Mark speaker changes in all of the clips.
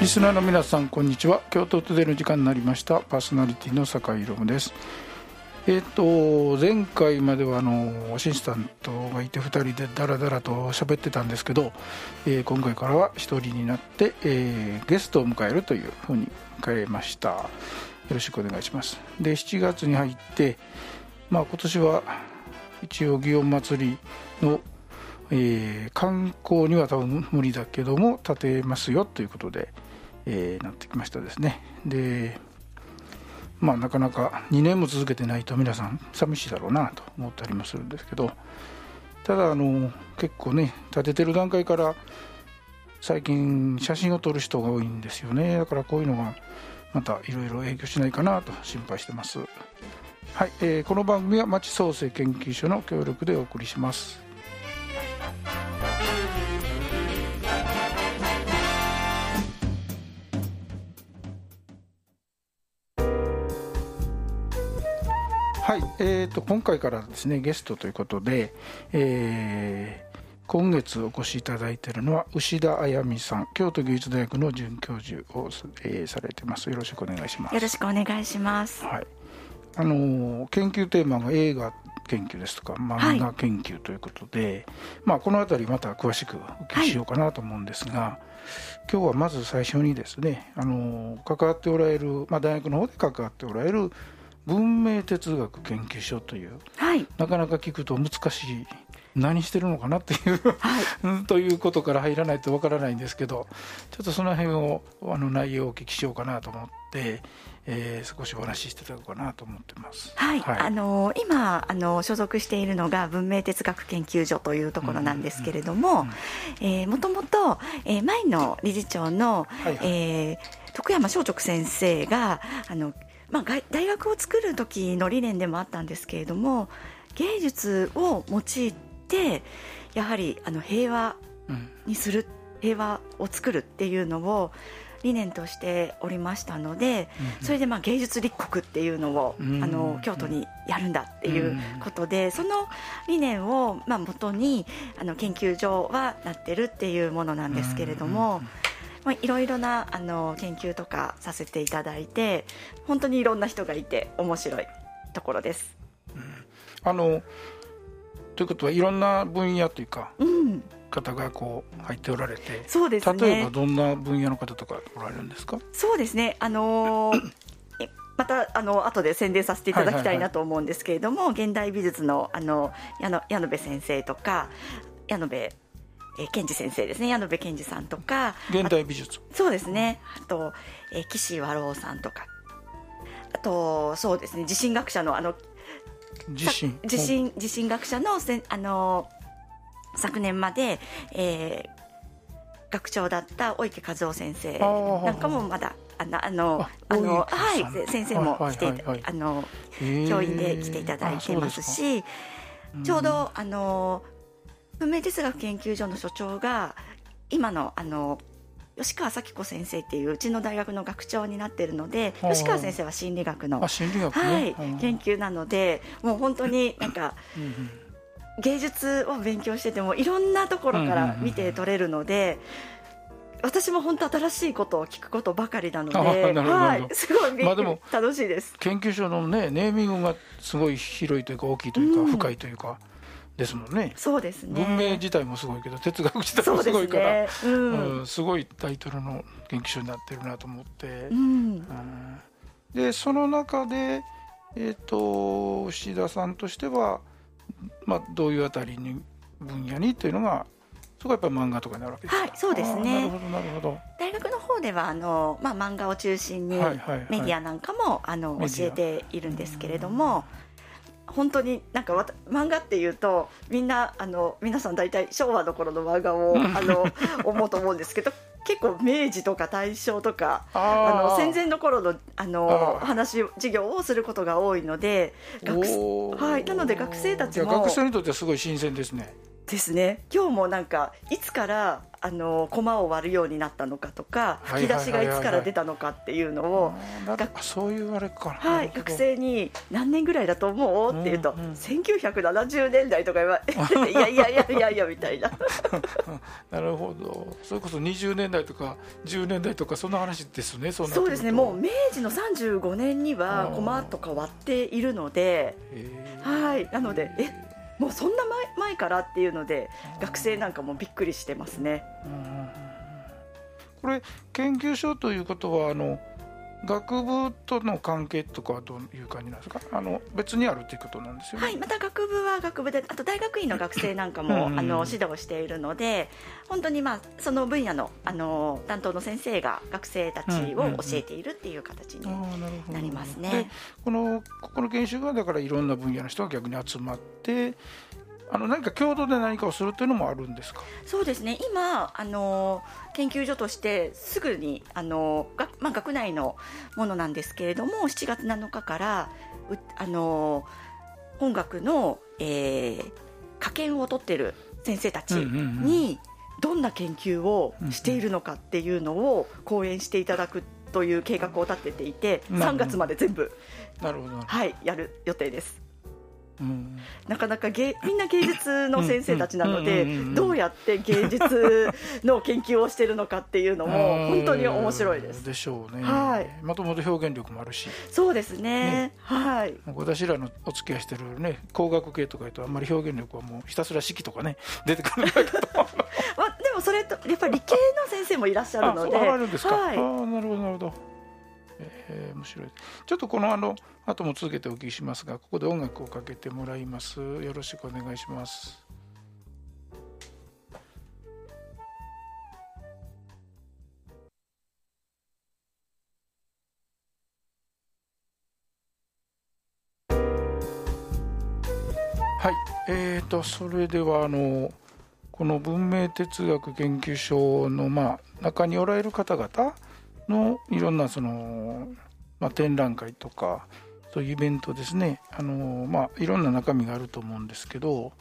Speaker 1: リスナーの皆さんこんにちは。京都トゥデの時間になりました。パーソナリティの酒井宏です。えっ、と前回まではあのアシスタントがいて2人でダラダラと喋ってたんですけど、えー今回からは1人になって、えーゲストを迎えるというふうに変えました。よろしくお願いします。で7月に入ってまあ今年は一応祇園祭のえー観光には多分無理だけども建てますよということで、えーなってきましたですね。でまあなかなか2年も続けてないと皆さん寂しいだろうなと思ったりもするんですけどただあの結構ね建ててる段階から最近写真を撮る人が多いんですよね。だからこういうのがまたいろいろ影響しないかなと心配してます。はい、えーこの番組は町創生研究所の協力でお送りします。はい、えー、と今回からですねゲストということで、えー今月お越しいただいているのは牛田あやみさん京都芸術大学の准教授を、えーされてます。よろしくお願いします。
Speaker 2: よろしくお願いします。
Speaker 1: はい、あのー研究テーマが映画研究ですとか漫画研究ということで、まあ、この辺りまた詳しくお聞きしようかなと思うんですが、今日はまず最初にですね、あのー関わっておられる、まあ、大学の方で関わっておられる文明哲学研究所という
Speaker 2: はい、
Speaker 1: なかなか聞くと難しい何してるのかなっていう
Speaker 2: はい、
Speaker 1: う んということから入らないとわからないんですけどちょっとその辺をあの内容をお聞きしようかなと思って、えー少しお話ししていただこうかなと思ってます。
Speaker 2: はい、
Speaker 1: はい。
Speaker 2: あの今あの所属しているのが文明哲学研究所というところなんですけれども、えーもともと、えー前の理事長の、
Speaker 1: はいはい。
Speaker 2: えー徳山正直先生があの、まあ、が大学を作る時の理念でもあったんですけれども芸術を用いてやはりあの平和
Speaker 1: うん
Speaker 2: にする平和を作るっていうのを理念としておりましたので、
Speaker 1: うん
Speaker 2: それでまあ芸術立国っていうのを、
Speaker 1: うん
Speaker 2: あの京都にやるんだっていうことで、その理念をまあ元にあの研究所はなってるっていうものなんですけれども、まあ、いろいろなあの研究とかさせていただいて本当にいろんな人がいて面白いところです。
Speaker 1: あのということはいろんな分野というか
Speaker 2: うん、
Speaker 1: 方がこう入っておられて
Speaker 2: そうですね。
Speaker 1: 例えばどんな分野の方とかおられるんですか？
Speaker 2: そうですね、あのーえまたあの後で宣伝させていただきたいなと思うんですけれども、現代美術のあの矢野矢野部先生とか矢野部、えー健二先生ですね。矢野部健二さんとか。
Speaker 1: 現代美術。
Speaker 2: そうですね。あと、えー岸和郎さんとか。あとそうですね。地震学者のあの
Speaker 1: 地震
Speaker 2: さ地震地震学者のせんあの昨年まで、えー学長だった大池和夫先生なんかもまだあのあの
Speaker 1: あ
Speaker 2: あのはいせ先生も来て
Speaker 1: はいはい。
Speaker 2: あの教員で来ていただいてますしちょうどあの文明哲学研究所の所長が今のあの吉川咲子先生っていううちの大学の学長になってるので
Speaker 1: はあ
Speaker 2: 吉川先生は心理学の
Speaker 1: あ心理学ね、
Speaker 2: はい
Speaker 1: う。ん
Speaker 2: 研究なのでもう本当になんか 芸術を勉強しててもいろんなところから見て取れるので、私も本当新しいことを聞くことばかりなので、はいすごい
Speaker 1: まあでも
Speaker 2: 楽しいです。
Speaker 1: 研究所のねネーミングがすごい広いというか大きいというか、
Speaker 2: うん。
Speaker 1: 深いというかですもんね。
Speaker 2: そうですね。
Speaker 1: 文明自体もすごいけど哲学自体も
Speaker 2: す
Speaker 1: すごいから
Speaker 2: ね。うん。
Speaker 1: うんすごいタイトルの研究所になってるなと思って。
Speaker 2: う、ん。
Speaker 1: うん。でその中で、えー、と牛田さんとしては、まあ、どういうあたりに分野にというのがそこはやっぱり漫画とかになるわけですか。
Speaker 2: はいそうですね。
Speaker 1: なるほどなるほど。
Speaker 2: 大学の方ではあの、まあ、漫画を中心に
Speaker 1: はいはいはい。
Speaker 2: メディアなんかもあの
Speaker 1: メディア。
Speaker 2: 教えているんですけれども本当になんかわた漫画っていうとみんなあの皆さん大体昭和の頃の漫画をあの思うと思うんですけど結構明治とか大正とかあの戦前の頃のあの話授業をすることが多いので学はいなので学生たちも
Speaker 1: 学生にとってはすごい新鮮ですね。
Speaker 2: ですね。今日もなんかいつからあの駒を割るようになったのかとか吹き出しがいつから出たのかっていうのを
Speaker 1: そういうあれか。
Speaker 2: はい学生に何年ぐらいだと思う？って言うと、うんうん、1970年代とか言われいや いやいやいやいやみたいな。
Speaker 1: なるほど。それこそ20年代とか10年代とかそんな話ですね
Speaker 2: そそうですね。もう明治の35年には駒とか割っているのではい。なのでえもうそんな前前からっていうので学生なんかもびっくりしてますね。
Speaker 1: これ研究所ということはあの学部との関係とかはどういう感じなんですか？あの別にあるということなんですよ
Speaker 2: ね、はい、また学部は学部であと大学院の学生なんかもあの指導しているので本当にまあその分野のあの担当の先生が学生たちを教えているっていう形になりますね。
Speaker 1: このここの研修がだからいろんな分野の人が逆に集まってあの何か共同で何かをするというのもあるんですか？
Speaker 2: そうですね。今あの研究所としてすぐにあのが、まあ、学内のものなんですけれども7月7日からあの本学の、えー、科研を取ってる先生たちにどんな研究をしているのかっていうのを講演していただくという計画を立てていて3月まで全部はい、やる予定です。なかなか芸みんな芸術の先生たちなのでどうやって芸術の研究をしているのかっていうのも本当に面白いです。
Speaker 1: でしょうね。はい。まともと表現力もあるし。
Speaker 2: そうですね。ねはい。
Speaker 1: 私らのお付き合いしてるね工学系とかとあんまり表現力はもうひたすら式とかね出てくるんだけど。
Speaker 2: まあでもそれとやっぱり理系の先生もいらっしゃるので。
Speaker 1: あ、あるんですか。はい、ああなるほどなるほど。えー、面白い。ちょっとこのあの後も続けてお聞きしますがここで音楽をかけてもらいます。よろしくお願いします。はい。えーとそれではあのこの文明哲学研究所のまあ中におられる方々のいろんなその、まあ、展覧会とかそういうイベントですね。あの、まあ、いろんな中身があると思うんですけど、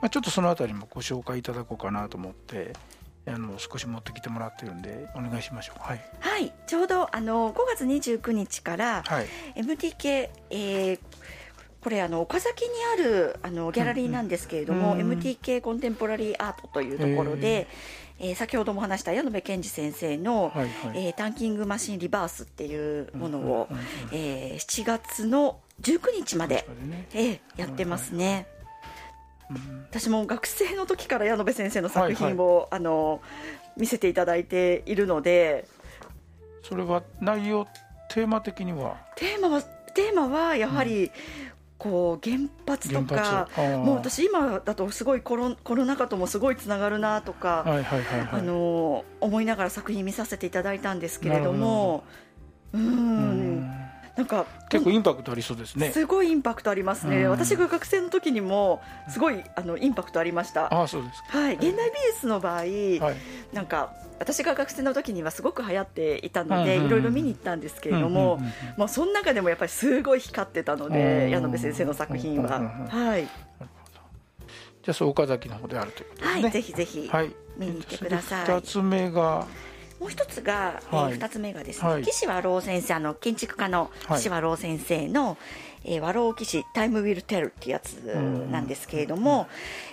Speaker 1: まあ、ちょっとその辺りもご紹介いただこうかなと思ってあの少し持ってきてもらってるんでお願いしましょう。はい、
Speaker 2: はい、ちょうどあの5月29日から、はい、MTK、えー、これあの岡崎にあるあのギャラリーなんですけれども、うん。うん、MTK コンテンポラリーアートというところで、えー、先ほども話した矢部健二先生の、はいはい、えー、タンキングマシンリバースっていうものを、えー、7月の19日まで、ね。えー、やってますね。はいはい。私も学生の時から矢部先生の作品を、はいはい、あの見せていただいているので。
Speaker 1: それは内容テーマ的には？
Speaker 2: テーマはテーマはやはり、こう原発とかもう私今だとすごいコロコロナ禍ともすごいつながるなとか、あの思いながら作品見させていただいたんですけれども。うんなんか
Speaker 1: 結構インパクトありそうですね。
Speaker 2: すごいインパクトありますね、私が学生の時にもすごいあのインパクトありました。
Speaker 1: あそうです
Speaker 2: はい。現代美術の場合、はい、なんか私が学生の時にはすごく流行っていたので、いろいろ見に行ったんですけれども、まあ、その中でもやっぱりすごい光ってたので矢野部先生の作品は。はい。
Speaker 1: じゃあそう岡崎の方であるということですね。
Speaker 2: はい、ぜひぜひ見に行ってください。
Speaker 1: 二つ目が
Speaker 2: もう一つが、はい、えー、2つ目がですね、はい、岸和郎先生あの建築家の岸和郎先生の、はい、えー、和郎岸タイムウィルテルっていうやつなんですけれども、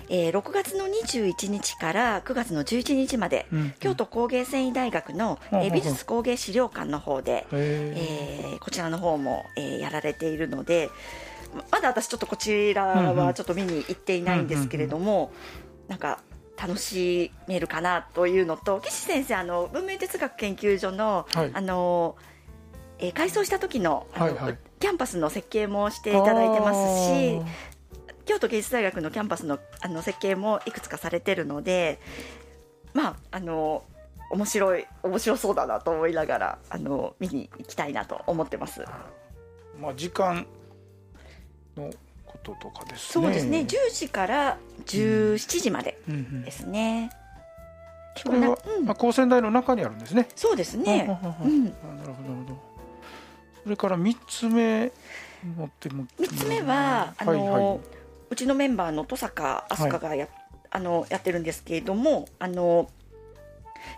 Speaker 2: えー、6月の21日から9月の11日まで、うん、京都工芸繊維大学の、うん、えー、美術工芸資料館の方で、えー、こちらの方も、えー、やられているのでまだ私ちょっとこちらはちょっと見に行っていないんですけれども、なんか楽しめるかなというのと岸先生あの文明哲学研究所の、はい、あのえー、改装した時のあの、はいはい、キャンパスの設計もしていただいてますし京都芸術大学のキャンパスのあの設計もいくつかされてるのでまああの面白い面白そうだなと思いながらあの見に行きたいなと思ってます。
Speaker 1: まあ時間のこととかですね。
Speaker 2: そうですね。10時から17時までですね。
Speaker 1: これは、うん、まあ高専大の中にあるんですね。
Speaker 2: そうですね。うん、なるほどなる
Speaker 1: ほど。それから三つ目持って
Speaker 2: も三つ目はあの、うちのメンバーの登坂飛鳥がや、はい、あのやってるんですけれども、あの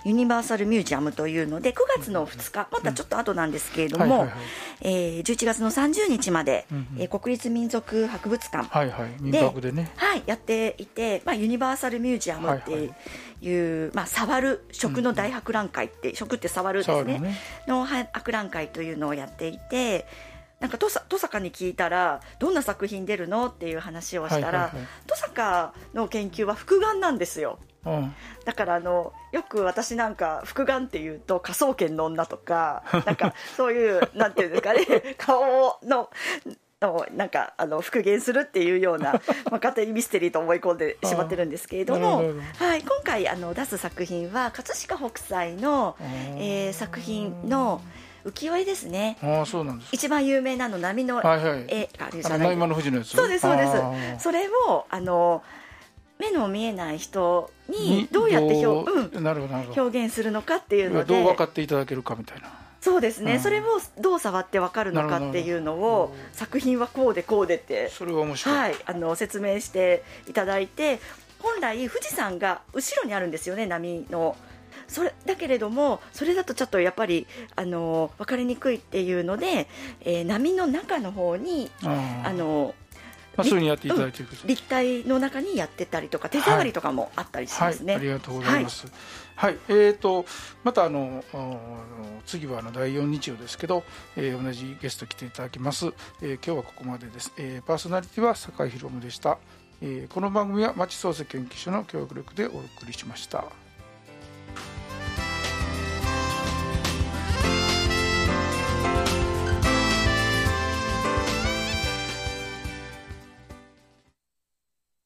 Speaker 2: ユニバーサルミュージアムというので9月の2日またちょっと後なんですけれども、えー、11月の30日まで、えー、国立民族博物館
Speaker 1: でね。
Speaker 2: はい、やっていて、まあ、ユニバーサルミュージアムっていう、まあ、触る食の大博覧会って、うん、食って触るですね。ね。の博覧会というのをやっていてなんか登坂に聞いたらどんな作品出るの？っていう話をしたら、登坂の研究は複眼なんですよ。うん、だからあのよく私なんか複眼っていうと科捜研の女とか なんかそういうなんていうんですかね 顔のをなんかあの復元するっていうような、まあ、勝手にミステリーと思い込んでしまってるんですけれども、はい、今回あの出す作品は葛飾北斎の、えー、作品の浮世絵ですね。
Speaker 1: あそうなんです
Speaker 2: 一番有名なの波の絵があ
Speaker 1: るじゃないの富士のやつ？
Speaker 2: そうですそうです。それをあの目の見えない人にどうやって表,、う？ん、なるほど表現するのかっていうの
Speaker 1: で。どう分かっていただけるかみたいな。
Speaker 2: そうですね、うん、それをどう触って分かるのかっていうのを作品はこうでこうでって
Speaker 1: それは面白
Speaker 2: い、はい、あの説明していただいて本来富士山が後ろにあるんですよね波の。それだけれどもそれだとちょっとやっぱりあの分かりにくいっていうので、えー、波の中の方にあの
Speaker 1: まあ、そういうにやっていただいてる、
Speaker 2: うん、立体の中にやってたりとか手触りとかもあったりしますね、
Speaker 1: はいはい、ありがとうございます、はい、はい、えーと、またあの次はあの第4日曜ですけど、えー、同じゲスト来ていただきます、えー、今日はここまでです、えー、パーソナリティは酒井宏夢でした、えー、この番組は町創生研究所の協力力でお送りしました